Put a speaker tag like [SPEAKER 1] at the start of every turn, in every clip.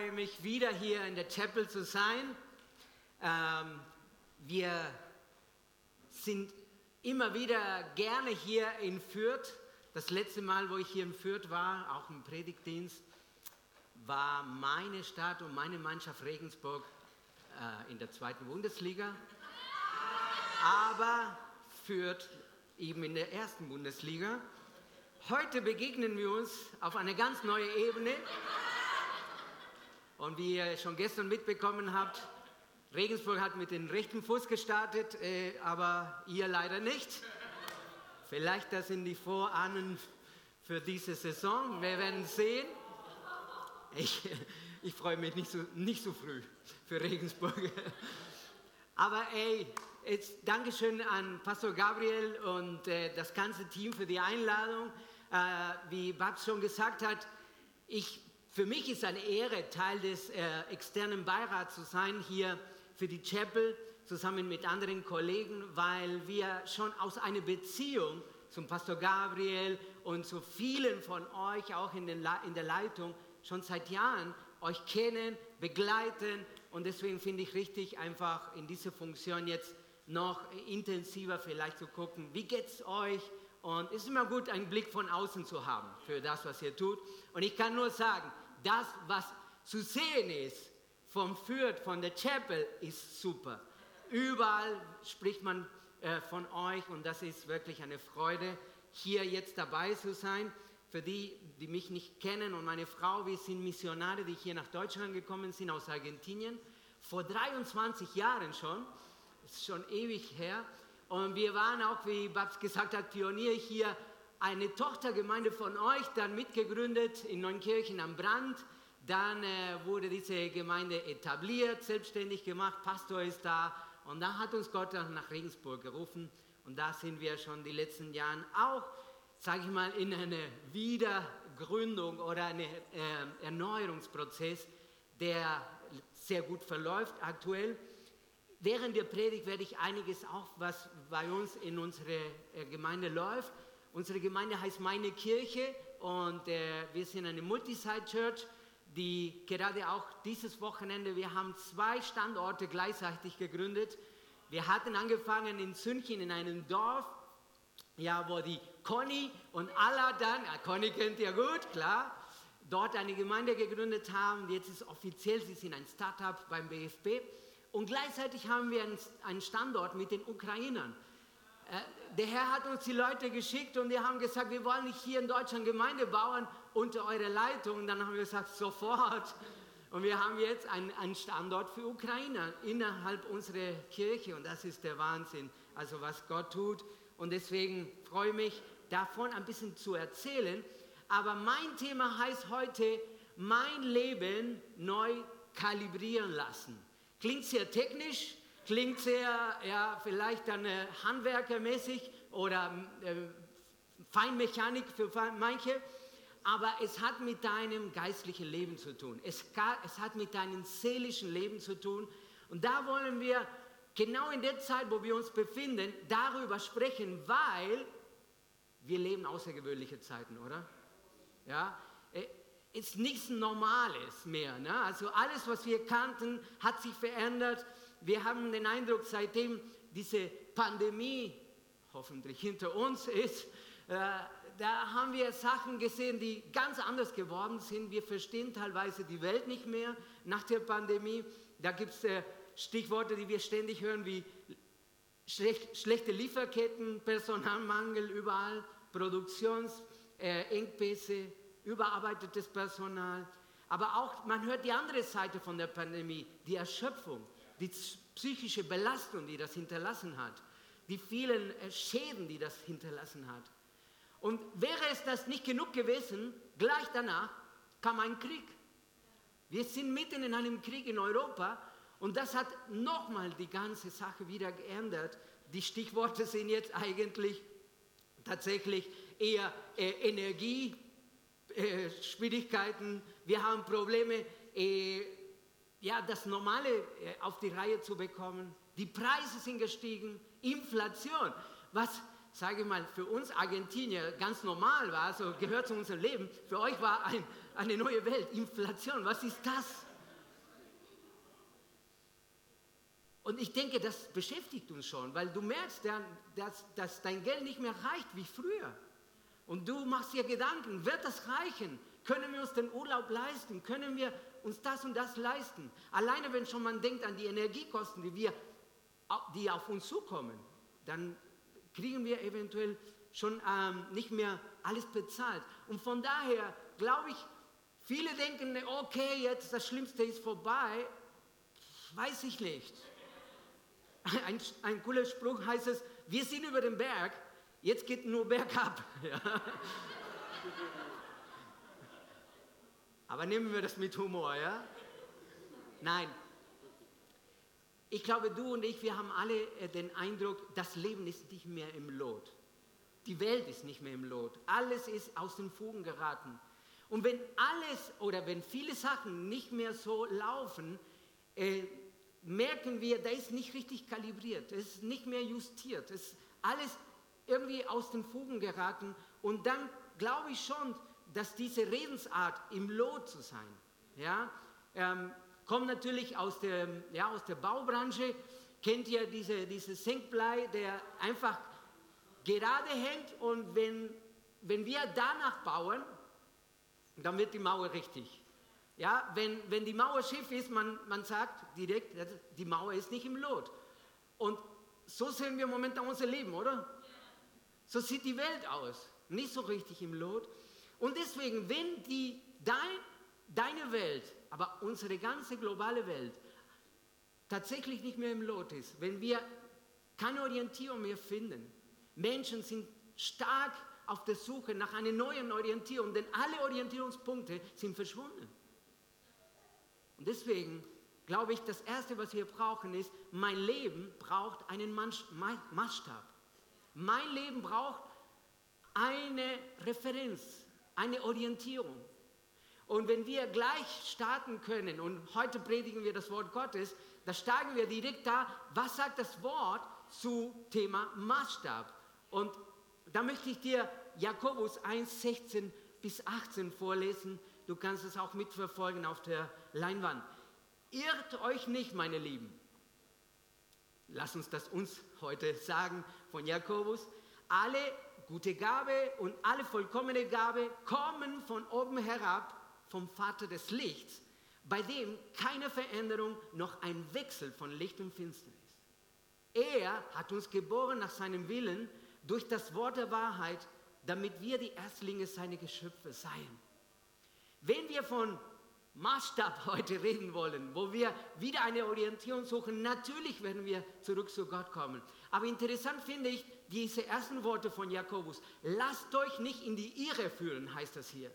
[SPEAKER 1] freue mich wieder hier in der Chapel zu sein. Ähm, wir sind immer wieder gerne hier in Fürth. Das letzte Mal, wo ich hier in Fürth war, auch im Predigtdienst, war meine Stadt und meine Mannschaft Regensburg äh, in der zweiten Bundesliga. Aber Fürth eben in der ersten Bundesliga. Heute begegnen wir uns auf eine ganz neue Ebene. Und wie ihr schon gestern mitbekommen habt, Regensburg hat mit dem rechten Fuß gestartet, äh, aber ihr leider nicht. Vielleicht das sind die Vorahnen für diese Saison. Wir werden sehen. Ich, ich freue mich nicht so, nicht so früh für Regensburg. Aber ey, jetzt Dankeschön an Pastor Gabriel und äh, das ganze Team für die Einladung. Äh, wie Babs schon gesagt hat, ich für mich ist eine Ehre, Teil des äh, externen Beirats zu sein hier für die Chapel zusammen mit anderen Kollegen, weil wir schon aus einer Beziehung zum Pastor Gabriel und zu vielen von euch auch in, in der Leitung schon seit Jahren euch kennen, begleiten und deswegen finde ich richtig einfach in dieser Funktion jetzt noch intensiver vielleicht zu gucken, wie geht es euch und es ist immer gut, einen Blick von außen zu haben für das, was ihr tut. Und ich kann nur sagen, das, was zu sehen ist vom Fürth, von der Chapel, ist super. Überall spricht man äh, von euch und das ist wirklich eine Freude, hier jetzt dabei zu sein. Für die, die mich nicht kennen und meine Frau, wir sind Missionare, die hier nach Deutschland gekommen sind aus Argentinien, vor 23 Jahren schon, das ist schon ewig her. Und wir waren auch, wie Babs gesagt hat, Pionier hier eine Tochtergemeinde von euch dann mitgegründet in Neunkirchen am Brand. Dann äh, wurde diese Gemeinde etabliert, selbstständig gemacht, Pastor ist da und dann hat uns Gott nach Regensburg gerufen und da sind wir schon die letzten Jahre auch, sage ich mal, in eine Wiedergründung oder einen äh, Erneuerungsprozess, der sehr gut verläuft aktuell. Während der Predigt werde ich einiges auch, was bei uns in unserer äh, Gemeinde läuft, Unsere Gemeinde heißt Meine Kirche und äh, wir sind eine Multisite-Church, die gerade auch dieses Wochenende, wir haben zwei Standorte gleichzeitig gegründet. Wir hatten angefangen in Sünchen in einem Dorf, ja, wo die Conny und Aladan, ja, Conny kennt ihr gut, klar, dort eine Gemeinde gegründet haben. Jetzt ist offiziell, sie sind ein Startup beim BFB. Und gleichzeitig haben wir einen Standort mit den Ukrainern. Der Herr hat uns die Leute geschickt und die haben gesagt, wir wollen nicht hier in Deutschland Gemeinde bauen unter eurer Leitung. Und dann haben wir gesagt, sofort. Und wir haben jetzt einen Standort für Ukrainer innerhalb unserer Kirche und das ist der Wahnsinn, also was Gott tut. Und deswegen freue ich mich, davon ein bisschen zu erzählen. Aber mein Thema heißt heute, mein Leben neu kalibrieren lassen. Klingt sehr technisch, Klingt sehr, ja, vielleicht dann äh, handwerkermäßig oder äh, Feinmechanik für manche, aber es hat mit deinem geistlichen Leben zu tun. Es, es hat mit deinem seelischen Leben zu tun. Und da wollen wir genau in der Zeit, wo wir uns befinden, darüber sprechen, weil wir leben außergewöhnliche Zeiten, oder? Ja, äh, ist nichts Normales mehr. Ne? Also alles, was wir kannten, hat sich verändert wir haben den Eindruck, seitdem diese Pandemie hoffentlich hinter uns ist, äh, da haben wir Sachen gesehen, die ganz anders geworden sind. Wir verstehen teilweise die Welt nicht mehr nach der Pandemie. Da gibt es äh, Stichworte, die wir ständig hören, wie schlecht, schlechte Lieferketten, Personalmangel überall, Produktionsengpässe, äh, überarbeitetes Personal. Aber auch, man hört die andere Seite von der Pandemie, die Erschöpfung die psychische Belastung, die das hinterlassen hat, die vielen äh, Schäden, die das hinterlassen hat. Und wäre es das nicht genug gewesen, gleich danach kam ein Krieg. Wir sind mitten in einem Krieg in Europa und das hat nochmal die ganze Sache wieder geändert. Die Stichworte sind jetzt eigentlich tatsächlich eher äh, Energieschwierigkeiten. Äh, Wir haben Probleme äh, ja, das Normale äh, auf die Reihe zu bekommen. Die Preise sind gestiegen, Inflation. Was, sage ich mal, für uns Argentinier ganz normal war, also gehört zu unserem Leben, für euch war ein, eine neue Welt, Inflation. Was ist das? Und ich denke, das beschäftigt uns schon, weil du merkst, dass, dass dein Geld nicht mehr reicht wie früher. Und du machst dir Gedanken, wird das reichen? Können wir uns den Urlaub leisten? Können wir uns das und das leisten? Alleine wenn schon man denkt an die Energiekosten, die, wir, die auf uns zukommen, dann kriegen wir eventuell schon ähm, nicht mehr alles bezahlt. Und von daher glaube ich, viele denken, okay, jetzt das Schlimmste ist vorbei. Weiß ich nicht. Ein, ein cooler Spruch heißt es, wir sind über den Berg, jetzt geht nur bergab. Ja. Aber nehmen wir das mit Humor, ja? Nein. Ich glaube, du und ich, wir haben alle äh, den Eindruck, das Leben ist nicht mehr im Lot. Die Welt ist nicht mehr im Lot. Alles ist aus den Fugen geraten. Und wenn alles oder wenn viele Sachen nicht mehr so laufen, äh, merken wir, da ist nicht richtig kalibriert, es ist nicht mehr justiert, es ist alles irgendwie aus den Fugen geraten. Und dann glaube ich schon, dass diese Redensart im Lot zu sein, ja, ähm, kommt natürlich aus der, ja, aus der Baubranche, kennt ihr diese, dieses Senkblei, der einfach gerade hängt und wenn, wenn wir danach bauen, dann wird die Mauer richtig. Ja, wenn, wenn die Mauer schief ist, man, man sagt direkt, die Mauer ist nicht im Lot. Und so sehen wir momentan unser Leben, oder? So sieht die Welt aus. Nicht so richtig im Lot. Und deswegen, wenn die, dein, deine Welt, aber unsere ganze globale Welt tatsächlich nicht mehr im Lot ist, wenn wir keine Orientierung mehr finden, Menschen sind stark auf der Suche nach einer neuen Orientierung, denn alle Orientierungspunkte sind verschwunden. Und deswegen glaube ich, das Erste, was wir brauchen, ist, mein Leben braucht einen Maßstab. Mein Leben braucht eine Referenz, eine Orientierung. Und wenn wir gleich starten können, und heute predigen wir das Wort Gottes, da steigen wir direkt da, was sagt das Wort zu Thema Maßstab? Und da möchte ich dir Jakobus 1, 16 bis 18 vorlesen. Du kannst es auch mitverfolgen auf der Leinwand. Irrt euch nicht, meine Lieben. Lass uns das uns heute sagen von Jakobus. Alle gute Gabe und alle vollkommene Gabe kommen von oben herab, vom Vater des Lichts, bei dem keine Veränderung noch ein Wechsel von Licht und Finsternis. Er hat uns geboren nach seinem Willen durch das Wort der Wahrheit, damit wir die Erstlinge seiner Geschöpfe seien. Wenn wir von Maßstab heute reden wollen, wo wir wieder eine Orientierung suchen, natürlich werden wir zurück zu Gott kommen. Aber interessant finde ich diese ersten Worte von Jakobus. Lasst euch nicht in die Irre führen, heißt das hier.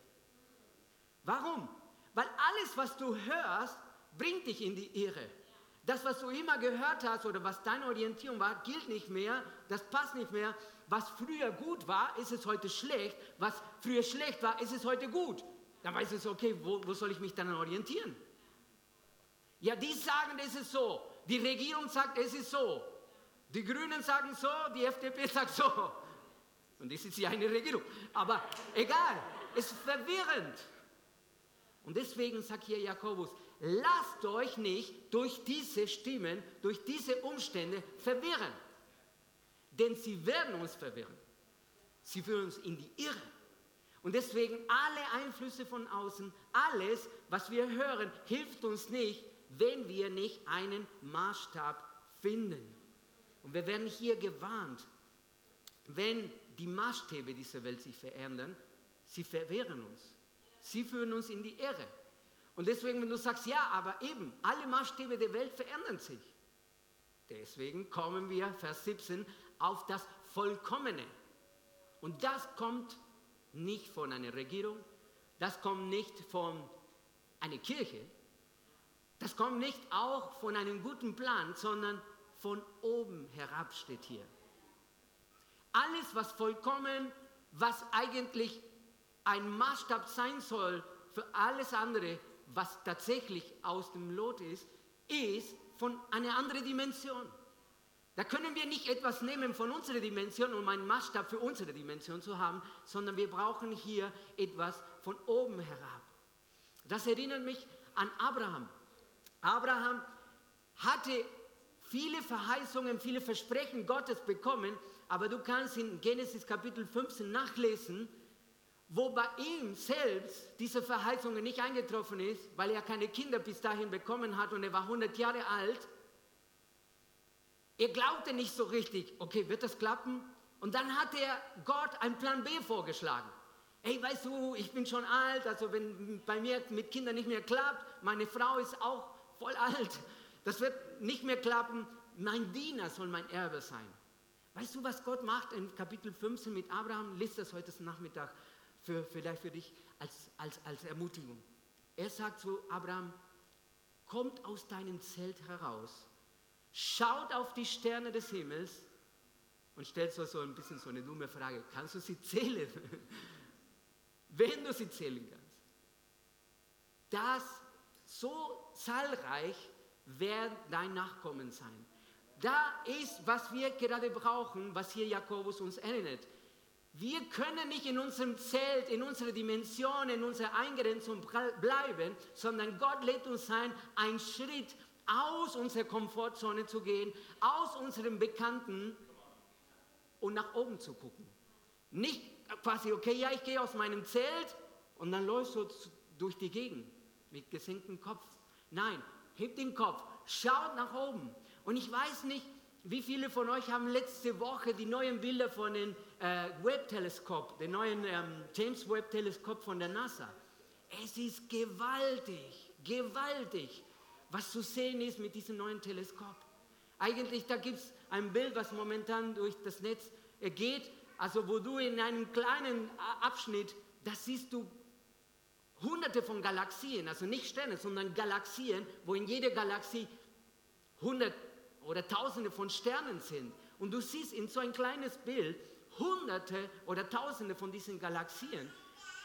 [SPEAKER 1] Warum? Weil alles, was du hörst, bringt dich in die Irre. Das, was du immer gehört hast oder was deine Orientierung war, gilt nicht mehr, das passt nicht mehr. Was früher gut war, ist es heute schlecht. Was früher schlecht war, ist es heute gut dann weiß es, okay, wo, wo soll ich mich dann orientieren? Ja, die sagen, es ist so. Die Regierung sagt, es ist so. Die Grünen sagen so, die FDP sagt so. Und das ist ja eine Regierung. Aber egal, es ist verwirrend. Und deswegen sagt hier Jakobus, lasst euch nicht durch diese Stimmen, durch diese Umstände verwirren. Denn sie werden uns verwirren. Sie führen uns in die Irre. Und deswegen alle Einflüsse von außen, alles, was wir hören, hilft uns nicht, wenn wir nicht einen Maßstab finden. Und wir werden hier gewarnt, wenn die Maßstäbe dieser Welt sich verändern, sie verwehren uns. Sie führen uns in die Irre. Und deswegen, wenn du sagst, ja, aber eben, alle Maßstäbe der Welt verändern sich. Deswegen kommen wir, Vers 17, auf das Vollkommene. Und das kommt nicht von einer Regierung, das kommt nicht von einer Kirche, das kommt nicht auch von einem guten Plan, sondern von oben herab steht hier. Alles, was vollkommen, was eigentlich ein Maßstab sein soll für alles andere, was tatsächlich aus dem Lot ist, ist von einer anderen Dimension. Da können wir nicht etwas nehmen von unserer Dimension, um einen Maßstab für unsere Dimension zu haben, sondern wir brauchen hier etwas von oben herab. Das erinnert mich an Abraham. Abraham hatte viele Verheißungen, viele Versprechen Gottes bekommen, aber du kannst in Genesis Kapitel 15 nachlesen, wo bei ihm selbst diese Verheißungen nicht eingetroffen ist, weil er keine Kinder bis dahin bekommen hat und er war 100 Jahre alt. Er glaubte nicht so richtig, okay, wird das klappen? Und dann hat er Gott einen Plan B vorgeschlagen. Hey, weißt du, ich bin schon alt, also wenn bei mir mit Kindern nicht mehr klappt, meine Frau ist auch voll alt, das wird nicht mehr klappen, mein Diener soll mein Erbe sein. Weißt du, was Gott macht in Kapitel 15 mit Abraham? Lies das heute Nachmittag für, vielleicht für dich als, als, als Ermutigung. Er sagt zu Abraham, kommt aus deinem Zelt heraus, schaut auf die Sterne des Himmels und stellt so, so ein bisschen so eine dumme Frage, kannst du sie zählen? Wenn du sie zählen kannst. Das so zahlreich werden dein Nachkommen sein. Da ist, was wir gerade brauchen, was hier Jakobus uns erinnert. Wir können nicht in unserem Zelt, in unserer Dimension, in unserer Eingrenzung bleiben, sondern Gott lädt uns ein, einen Schritt aus unserer Komfortzone zu gehen, aus unserem Bekannten und nach oben zu gucken. Nicht quasi, okay, ja, ich gehe aus meinem Zelt und dann läufst du durch die Gegend mit gesenktem Kopf. Nein, heb den Kopf, schaut nach oben. Und ich weiß nicht, wie viele von euch haben letzte Woche die neuen Bilder von dem äh, Webb-Teleskop, dem neuen ähm, James Webb-Teleskop von der NASA? Es ist gewaltig, gewaltig, was zu sehen ist mit diesem neuen Teleskop. Eigentlich, da gibt es ein Bild, was momentan durch das Netz äh, geht, also wo du in einem kleinen Abschnitt, da siehst du hunderte von Galaxien, also nicht Sterne, sondern Galaxien, wo in jeder Galaxie hundert oder tausende von Sternen sind. Und du siehst in so ein kleines Bild hunderte oder tausende von diesen Galaxien.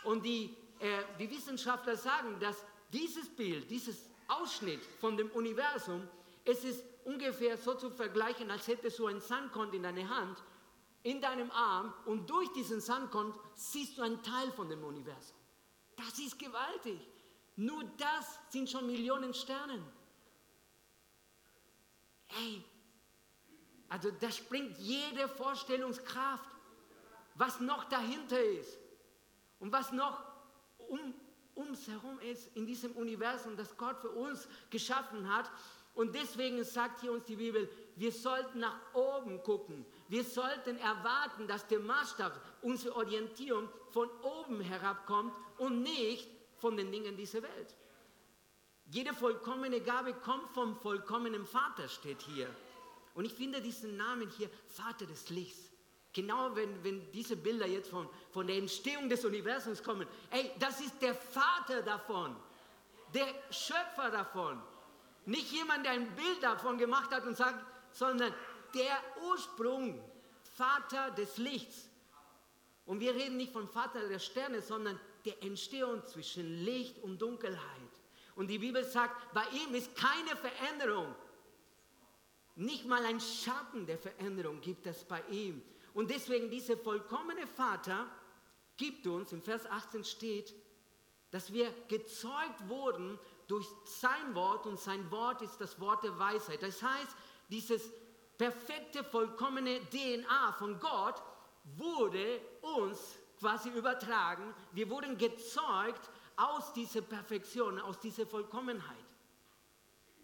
[SPEAKER 1] Und die, äh, die Wissenschaftler sagen, dass dieses Bild, dieses Ausschnitt von dem Universum, es ist ungefähr so zu vergleichen, als hättest du einen Sandkorn in deiner Hand, in deinem Arm und durch diesen Sandkorn siehst du einen Teil von dem Universum. Das ist gewaltig. Nur das sind schon Millionen Sternen. Ey, also da springt jede Vorstellungskraft, was noch dahinter ist und was noch um uns herum ist in diesem Universum, das Gott für uns geschaffen hat. Und deswegen sagt hier uns die Bibel, wir sollten nach oben gucken. Wir sollten erwarten, dass der Maßstab, unsere Orientierung von oben herabkommt und nicht von den Dingen dieser Welt. Jede vollkommene Gabe kommt vom vollkommenen Vater, steht hier. Und ich finde diesen Namen hier, Vater des Lichts. Genau wenn, wenn diese Bilder jetzt von, von der Entstehung des Universums kommen. Ey, das ist der Vater davon. Der Schöpfer davon. Nicht jemand, der ein Bild davon gemacht hat und sagt, sondern der Ursprung, Vater des Lichts. Und wir reden nicht vom Vater der Sterne, sondern der Entstehung zwischen Licht und Dunkelheit. Und die Bibel sagt, bei ihm ist keine Veränderung. Nicht mal ein Schatten der Veränderung gibt es bei ihm. Und deswegen dieser vollkommene Vater gibt uns, im Vers 18 steht, dass wir gezeugt wurden durch sein Wort und sein Wort ist das Wort der Weisheit. Das heißt, dieses perfekte, vollkommene DNA von Gott wurde uns quasi übertragen. Wir wurden gezeugt aus dieser Perfektion, aus dieser Vollkommenheit.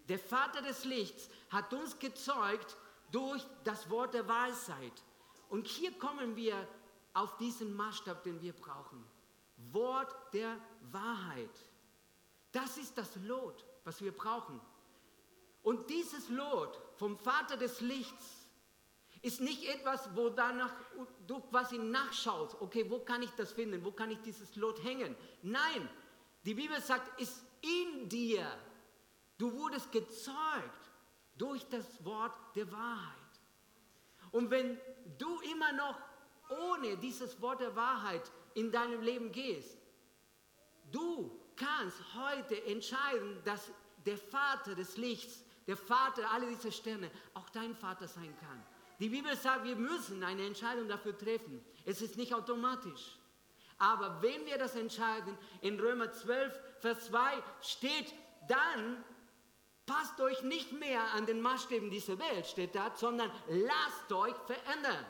[SPEAKER 1] Der Vater des Lichts hat uns gezeugt durch das Wort der Weisheit. Und hier kommen wir auf diesen Maßstab, den wir brauchen. Wort der Wahrheit. Das ist das Lot, was wir brauchen. Und dieses Lot vom Vater des Lichts ist nicht etwas, wo danach du quasi nachschaust, okay, wo kann ich das finden, wo kann ich dieses Lot hängen. Nein, die Bibel sagt, ist in dir. Du wurdest gezeugt durch das Wort der Wahrheit. Und wenn du immer noch ohne dieses Wort der Wahrheit in deinem Leben gehst, du kannst heute entscheiden, dass der Vater des Lichts, der Vater aller dieser Sterne, auch dein Vater sein kann. Die Bibel sagt, wir müssen eine Entscheidung dafür treffen. Es ist nicht automatisch. Aber wenn wir das entscheiden, in Römer 12, Vers 2 steht, dann Passt euch nicht mehr an den Maßstäben dieser Welt, steht da, sondern lasst euch verändern.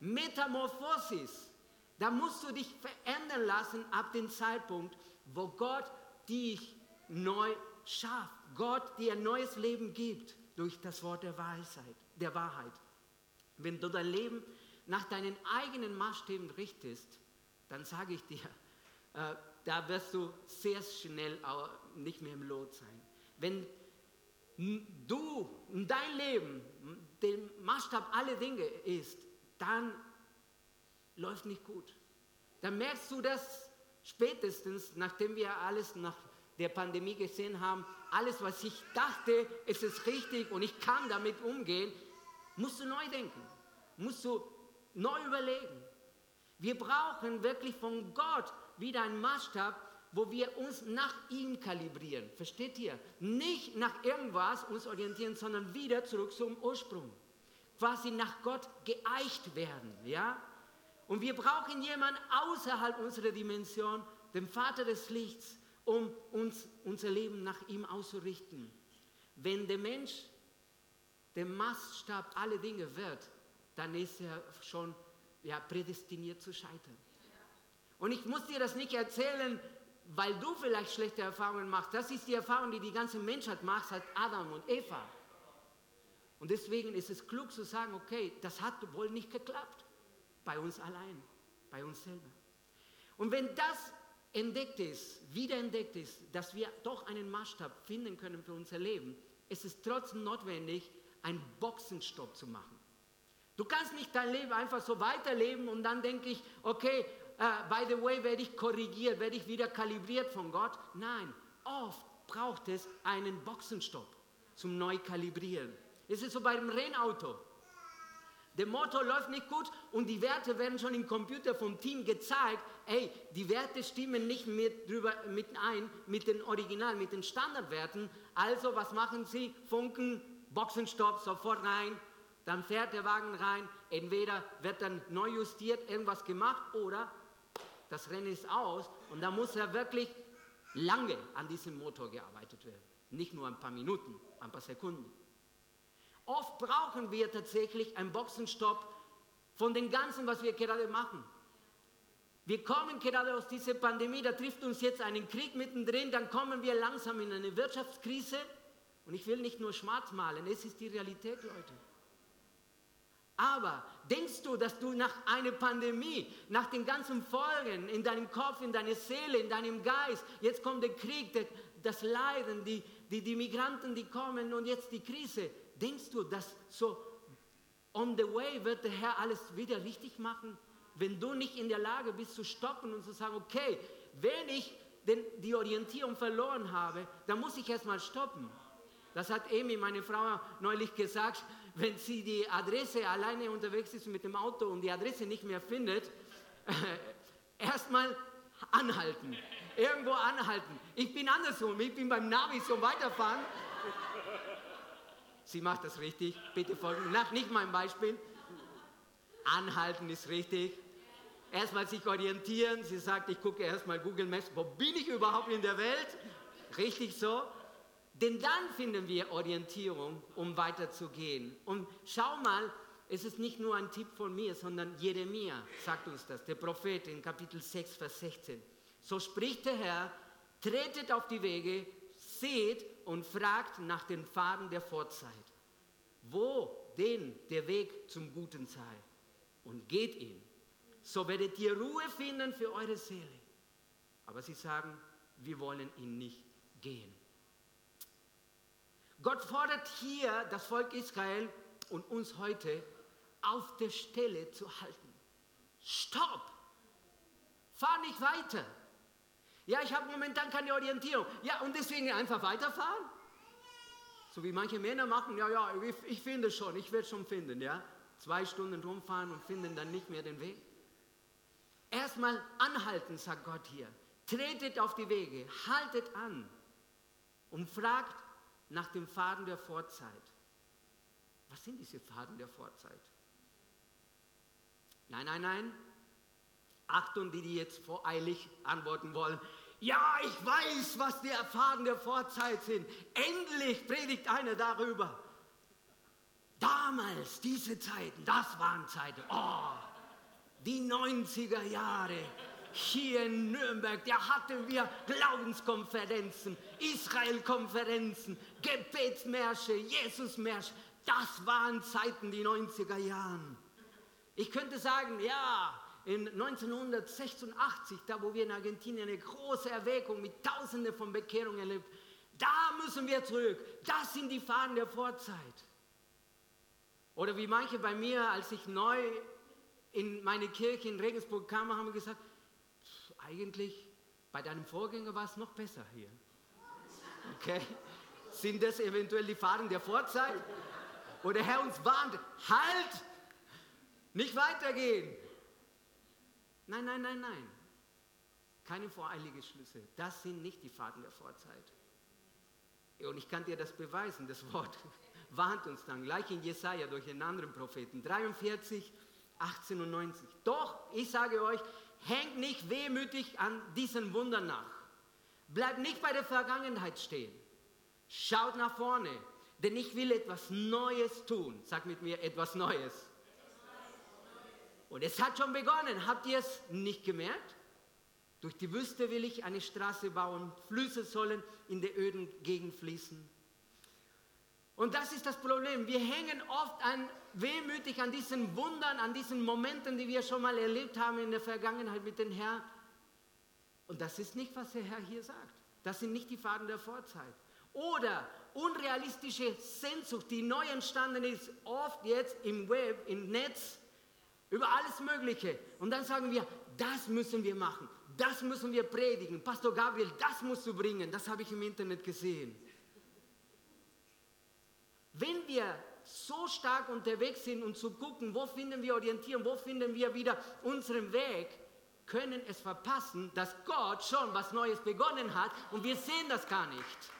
[SPEAKER 1] Metamorphosis. Da musst du dich verändern lassen ab dem Zeitpunkt, wo Gott dich neu schafft. Gott dir ein neues Leben gibt durch das Wort der Weisheit, der Wahrheit. Wenn du dein Leben nach deinen eigenen Maßstäben richtest, dann sage ich dir, äh, da wirst du sehr schnell nicht mehr im Lot sein. Wenn du dein Leben der Maßstab aller Dinge ist, dann läuft nicht gut. Dann merkst du das spätestens, nachdem wir alles nach der Pandemie gesehen haben, alles, was ich dachte, es ist richtig und ich kann damit umgehen, musst du neu denken, musst du neu überlegen. Wir brauchen wirklich von Gott wieder einen Maßstab, wo wir uns nach ihm kalibrieren. Versteht ihr? Nicht nach irgendwas uns orientieren, sondern wieder zurück zum Ursprung. Quasi nach Gott geeicht werden, ja? Und wir brauchen jemanden außerhalb unserer Dimension, dem Vater des Lichts, um uns unser Leben nach ihm auszurichten. Wenn der Mensch der Maßstab aller Dinge wird, dann ist er schon ja, prädestiniert zu scheitern. Und ich muss dir das nicht erzählen, weil du vielleicht schlechte Erfahrungen machst. Das ist die Erfahrung, die die ganze Menschheit macht, seit Adam und Eva. Und deswegen ist es klug zu sagen, okay, das hat wohl nicht geklappt. Bei uns allein, bei uns selber. Und wenn das entdeckt ist, wiederentdeckt ist, dass wir doch einen Maßstab finden können für unser Leben, ist es trotzdem notwendig, einen Boxenstopp zu machen. Du kannst nicht dein Leben einfach so weiterleben und dann denke ich, okay, uh, by the way, werde ich korrigiert, werde ich wieder kalibriert von Gott. Nein, oft braucht es einen Boxenstopp zum Neukalibrieren. Es ist so bei dem Rennauto. Der Motor läuft nicht gut und die Werte werden schon im Computer vom Team gezeigt. Ey, die Werte stimmen nicht mit, drüber, mit ein mit den Original, mit den Standardwerten. Also, was machen sie? Funken, Boxenstopp, sofort rein. Dann fährt der Wagen rein. Entweder wird dann neu justiert, irgendwas gemacht oder das Rennen ist aus und da muss er wirklich lange an diesem Motor gearbeitet werden. Nicht nur ein paar Minuten, ein paar Sekunden. Oft brauchen wir tatsächlich einen Boxenstopp von dem Ganzen, was wir gerade machen. Wir kommen gerade aus dieser Pandemie, da trifft uns jetzt einen Krieg mittendrin, dann kommen wir langsam in eine Wirtschaftskrise. Und ich will nicht nur schwarz malen, es ist die Realität, Leute. Aber denkst du, dass du nach einer Pandemie, nach den ganzen Folgen in deinem Kopf, in deiner Seele, in deinem Geist, jetzt kommt der Krieg, das Leiden, die, die, die Migranten, die kommen und jetzt die Krise, Denkst du, dass so on the way wird der Herr alles wieder richtig machen? Wenn du nicht in der Lage bist zu stoppen und zu sagen, okay, wenn ich den, die Orientierung verloren habe, dann muss ich erstmal stoppen. Das hat Amy, meine Frau, neulich gesagt, wenn sie die Adresse alleine unterwegs ist mit dem Auto und die Adresse nicht mehr findet, erstmal anhalten, irgendwo anhalten. Ich bin andersrum, ich bin beim Navi so weiterfahren Sie macht das richtig. Bitte folgen. Nach nicht mein Beispiel. Anhalten ist richtig. Erstmal sich orientieren. Sie sagt, ich gucke erstmal Google Maps. Wo bin ich überhaupt in der Welt? Richtig so. Denn dann finden wir Orientierung, um weiterzugehen. Und schau mal, es ist nicht nur ein Tipp von mir, sondern Jeremia sagt uns das, der Prophet in Kapitel 6, Vers 16. So spricht der Herr, tretet auf die Wege, seht und fragt nach den Pfaden der Vorzeit, wo denn der Weg zum Guten sei, und geht ihn. So werdet ihr Ruhe finden für eure Seele. Aber sie sagen, wir wollen ihn nicht gehen. Gott fordert hier das Volk Israel und uns heute auf der Stelle zu halten. Stopp! Fahr nicht weiter. Ja, ich habe momentan keine Orientierung. Ja, und deswegen einfach weiterfahren? So wie manche Männer machen, ja, ja, ich, ich finde schon, ich werde schon finden, ja. Zwei Stunden rumfahren und finden dann nicht mehr den Weg. Erstmal anhalten, sagt Gott hier. Tretet auf die Wege, haltet an und fragt nach dem Faden der Vorzeit. Was sind diese Faden der Vorzeit? Nein, nein, nein, Achtung, die, die jetzt voreilig antworten wollen. Ja, ich weiß, was die Erfahrungen der Vorzeit sind. Endlich predigt einer darüber. Damals, diese Zeiten, das waren Zeiten. Oh, die 90er Jahre. Hier in Nürnberg, da hatten wir Glaubenskonferenzen, Israelkonferenzen, Gebetsmärsche, Jesusmärsche. Das waren Zeiten, die 90er Jahren. Ich könnte sagen, ja, in 1986, da wo wir in Argentinien eine große Erweckung mit Tausenden von Bekehrungen erlebt, da müssen wir zurück. Das sind die Fahnen der Vorzeit. Oder wie manche bei mir, als ich neu in meine Kirche in Regensburg kam, haben gesagt, eigentlich bei deinem Vorgänger war es noch besser hier. Okay? Sind das eventuell die Fahnen der Vorzeit? Wo der Herr uns warnt, halt! Nicht weitergehen! Nein, nein, nein, nein. Keine voreilige Schlüsse. Das sind nicht die Faden der Vorzeit. Und ich kann dir das beweisen. Das Wort warnt uns dann gleich in Jesaja durch einen anderen Propheten. 43, 18 und 90. Doch, ich sage euch, hängt nicht wehmütig an diesen Wundern nach. Bleibt nicht bei der Vergangenheit stehen. Schaut nach vorne, denn ich will etwas Neues tun. Sag mit mir etwas Neues. Und es hat schon begonnen. Habt ihr es nicht gemerkt? Durch die Wüste will ich eine Straße bauen. Flüsse sollen in der öden Gegend fließen. Und das ist das Problem. Wir hängen oft an, wehmütig an diesen Wundern, an diesen Momenten, die wir schon mal erlebt haben in der Vergangenheit mit dem Herrn. Und das ist nicht, was der Herr hier sagt. Das sind nicht die Faden der Vorzeit. Oder unrealistische Sehnsucht, die neu entstanden ist, oft jetzt im Web, im Netz, über alles Mögliche. Und dann sagen wir, das müssen wir machen, das müssen wir predigen. Pastor Gabriel, das musst du bringen, das habe ich im Internet gesehen. Wenn wir so stark unterwegs sind und zu gucken, wo finden wir Orientierung, wo finden wir wieder unseren Weg, können es verpassen, dass Gott schon was Neues begonnen hat und wir sehen das gar nicht.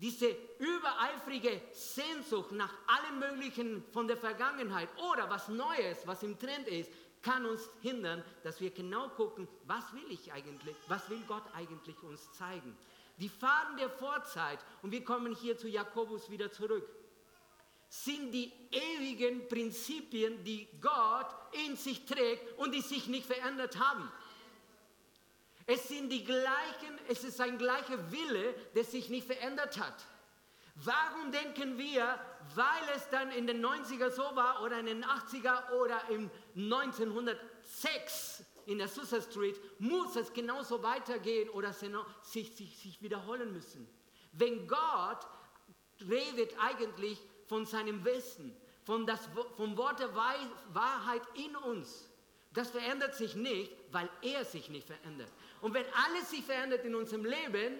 [SPEAKER 1] Diese übereifrige Sehnsucht nach allem Möglichen von der Vergangenheit oder was Neues, was im Trend ist, kann uns hindern, dass wir genau gucken, was will ich eigentlich, was will Gott eigentlich uns zeigen die Faden der Vorzeit, und wir kommen hier zu Jakobus wieder zurück, sind die ewigen Prinzipien, die Gott in sich trägt und die sich nicht verändert haben. Es sind die gleichen, es ist ein gleicher Wille, der sich nicht verändert hat. Warum denken wir, weil es dann in den 90er so war oder in den 80er oder im 1906 in der Susa Street, muss es genauso weitergehen oder sich, sich, sich wiederholen müssen. Wenn Gott redet eigentlich von seinem Wissen, von das, vom Wort der Wahrheit in uns, das verändert sich nicht, weil er sich nicht verändert. Und wenn alles sich verändert in unserem Leben,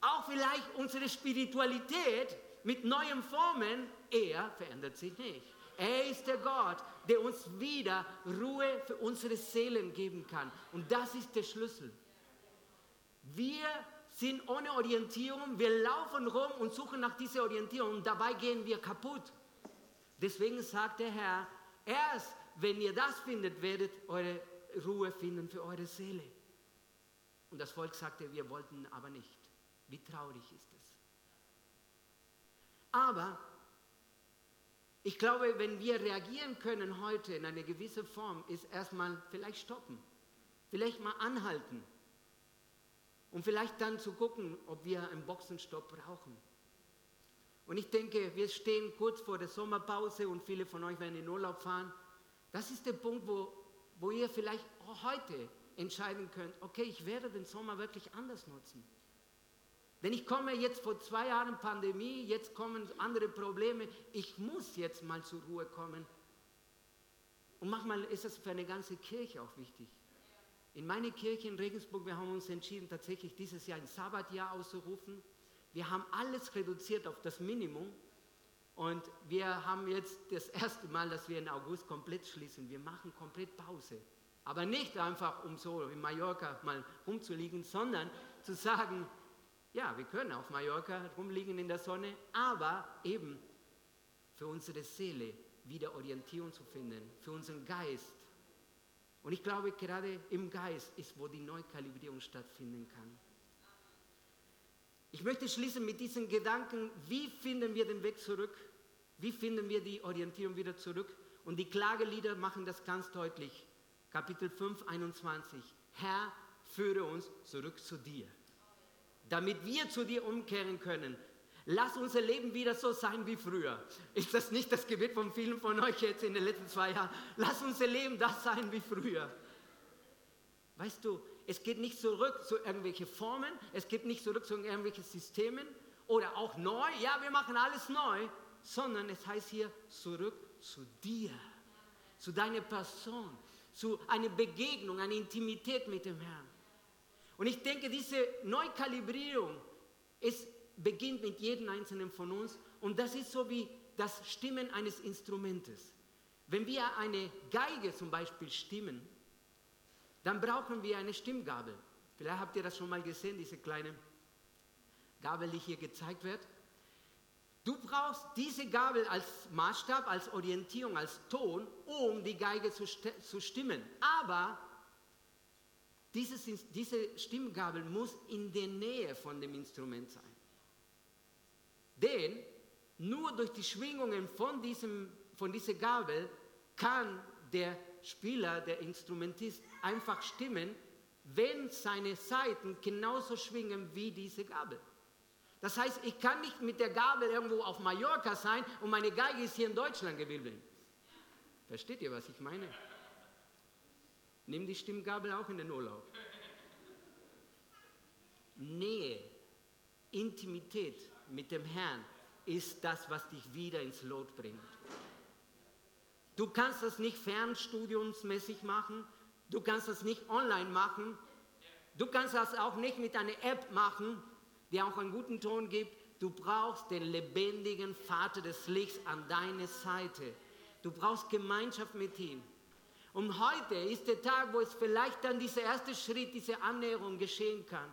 [SPEAKER 1] auch vielleicht unsere Spiritualität mit neuen Formen, er verändert sich nicht. Er ist der Gott, der uns wieder Ruhe für unsere Seelen geben kann. Und das ist der Schlüssel. Wir sind ohne Orientierung, wir laufen rum und suchen nach dieser Orientierung und dabei gehen wir kaputt. Deswegen sagt der Herr, erst wenn ihr das findet, werdet eure Ruhe finden für eure Seele. Und das Volk sagte, wir wollten aber nicht. Wie traurig ist es. Aber ich glaube, wenn wir reagieren können heute in eine gewisse Form, ist erstmal vielleicht stoppen, vielleicht mal anhalten und vielleicht dann zu gucken, ob wir einen Boxenstopp brauchen. Und ich denke, wir stehen kurz vor der Sommerpause und viele von euch werden in Urlaub fahren. Das ist der Punkt, wo, wo ihr vielleicht heute entscheiden könnt, okay, ich werde den Sommer wirklich anders nutzen. Denn ich komme jetzt vor zwei Jahren Pandemie, jetzt kommen andere Probleme. Ich muss jetzt mal zur Ruhe kommen. Und manchmal ist das für eine ganze Kirche auch wichtig. In meiner Kirche in Regensburg, wir haben uns entschieden, tatsächlich dieses Jahr ein Sabbatjahr auszurufen. Wir haben alles reduziert auf das Minimum. Und wir haben jetzt das erste Mal, dass wir in August komplett schließen. Wir machen komplett Pause. Aber nicht einfach, um so in Mallorca mal rumzuliegen, sondern zu sagen, ja, wir können auf Mallorca rumliegen in der Sonne, aber eben für unsere Seele wieder Orientierung zu finden, für unseren Geist. Und ich glaube, gerade im Geist ist, wo die Neukalibrierung stattfinden kann. Ich möchte schließen mit diesen Gedanken, wie finden wir den Weg zurück? Wie finden wir die Orientierung wieder zurück? Und die Klagelieder machen das ganz deutlich. Kapitel 5, 21. Herr, führe uns zurück zu dir, damit wir zu dir umkehren können. Lass unser Leben wieder so sein wie früher. Ist das nicht das Gebet von vielen von euch jetzt in den letzten zwei Jahren? Lass unser Leben das sein wie früher. Weißt du, es geht nicht zurück zu irgendwelchen Formen, es geht nicht zurück zu irgendwelchen Systemen oder auch neu. Ja, wir machen alles neu, sondern es heißt hier zurück zu dir, zu deiner Person, zu einer Begegnung, einer Intimität mit dem Herrn. Und ich denke, diese Neukalibrierung ist beginnt mit jedem einzelnen von uns und das ist so wie das Stimmen eines Instrumentes. Wenn wir eine Geige zum Beispiel stimmen, dann brauchen wir eine Stimmgabel. Vielleicht habt ihr das schon mal gesehen, diese kleine Gabel, die hier gezeigt wird. Du brauchst diese Gabel als Maßstab, als Orientierung, als Ton, um die Geige zu, zu stimmen. Aber dieses, diese Stimmgabel muss in der Nähe von dem Instrument sein. Denn nur durch die Schwingungen von, diesem, von dieser Gabel kann der Spieler, der Instrumentist einfach stimmen, wenn seine Saiten genauso schwingen wie diese Gabel. Das heißt, ich kann nicht mit der Gabel irgendwo auf Mallorca sein und meine Geige ist hier in Deutschland geblieben. Versteht ihr, was ich meine? Nimm die Stimmgabel auch in den Urlaub. Nähe, Intimität mit dem Herrn ist das, was dich wieder ins Lot bringt. Du kannst das nicht fernstudiumsmäßig machen, du kannst das nicht online machen, du kannst das auch nicht mit einer App machen, die auch einen guten Ton gibt. Du brauchst den lebendigen Vater des Lichts an deiner Seite. Du brauchst Gemeinschaft mit ihm. Und heute ist der Tag, wo es vielleicht dann dieser erste Schritt, diese Annäherung geschehen kann.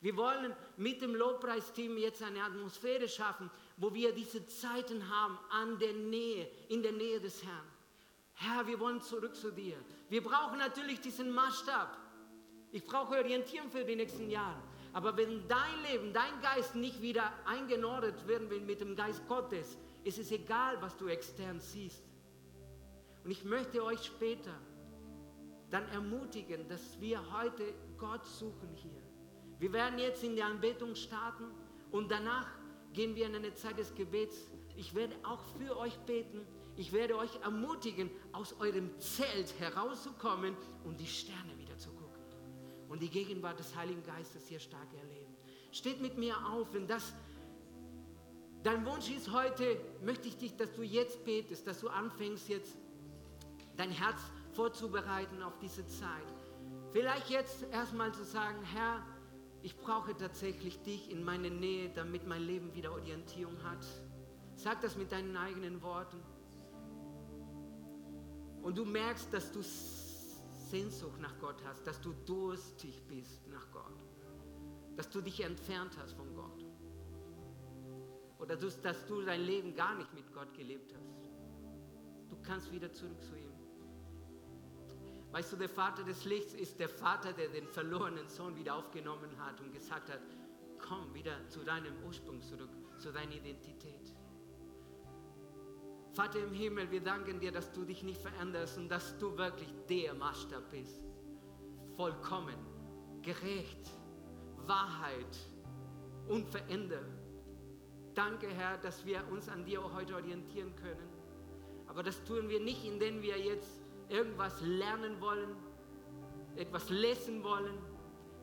[SPEAKER 1] Wir wollen mit dem Lobpreisteam jetzt eine Atmosphäre schaffen, wo wir diese Zeiten haben an der Nähe, in der Nähe des Herrn. Herr, wir wollen zurück zu dir. Wir brauchen natürlich diesen Maßstab. Ich brauche Orientierung für die nächsten Jahre. Aber wenn dein Leben, dein Geist nicht wieder eingenordet werden will mit dem Geist Gottes, ist es egal, was du extern siehst. Und ich möchte euch später dann ermutigen, dass wir heute Gott suchen hier. Wir werden jetzt in die Anbetung starten und danach gehen wir in eine Zeit des Gebets. Ich werde auch für euch beten. Ich werde euch ermutigen, aus eurem Zelt herauszukommen und die Sterne wieder zu gucken und die Gegenwart des Heiligen Geistes hier stark erleben. Steht mit mir auf, wenn das dein Wunsch ist heute, möchte ich dich, dass du jetzt betest, dass du anfängst jetzt dein Herz vorzubereiten auf diese Zeit. Vielleicht jetzt erstmal zu sagen, Herr, ich brauche tatsächlich dich in meine Nähe, damit mein Leben wieder Orientierung hat. Sag das mit deinen eigenen Worten. Und du merkst, dass du Sehnsucht nach Gott hast, dass du durstig bist nach Gott, dass du dich entfernt hast von Gott. Oder dass du dein Leben gar nicht mit Gott gelebt hast. Du kannst wieder zurück zu ihm. Weißt du, der Vater des Lichts ist der Vater, der den verlorenen Sohn wieder aufgenommen hat und gesagt hat, komm wieder zu deinem Ursprung zurück, zu deiner Identität. Vater im Himmel, wir danken dir, dass du dich nicht veränderst und dass du wirklich der Maßstab bist. Vollkommen, gerecht, Wahrheit, unverändert. Danke, Herr, dass wir uns an dir heute orientieren können. Aber das tun wir nicht, indem wir jetzt irgendwas lernen wollen, etwas lesen wollen,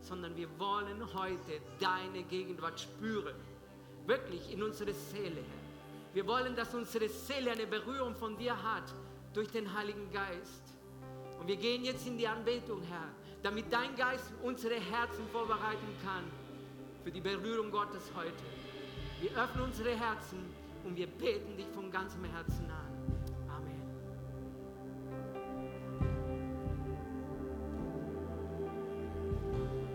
[SPEAKER 1] sondern wir wollen heute deine Gegenwart spüren. Wirklich in unsere Seele, Herr. Wir wollen, dass unsere Seele eine Berührung von dir hat durch den Heiligen Geist. Und wir gehen jetzt in die Anbetung, Herr, damit dein Geist unsere Herzen vorbereiten kann für die Berührung Gottes heute. Wir öffnen unsere Herzen und wir beten dich von ganzem Herzen an.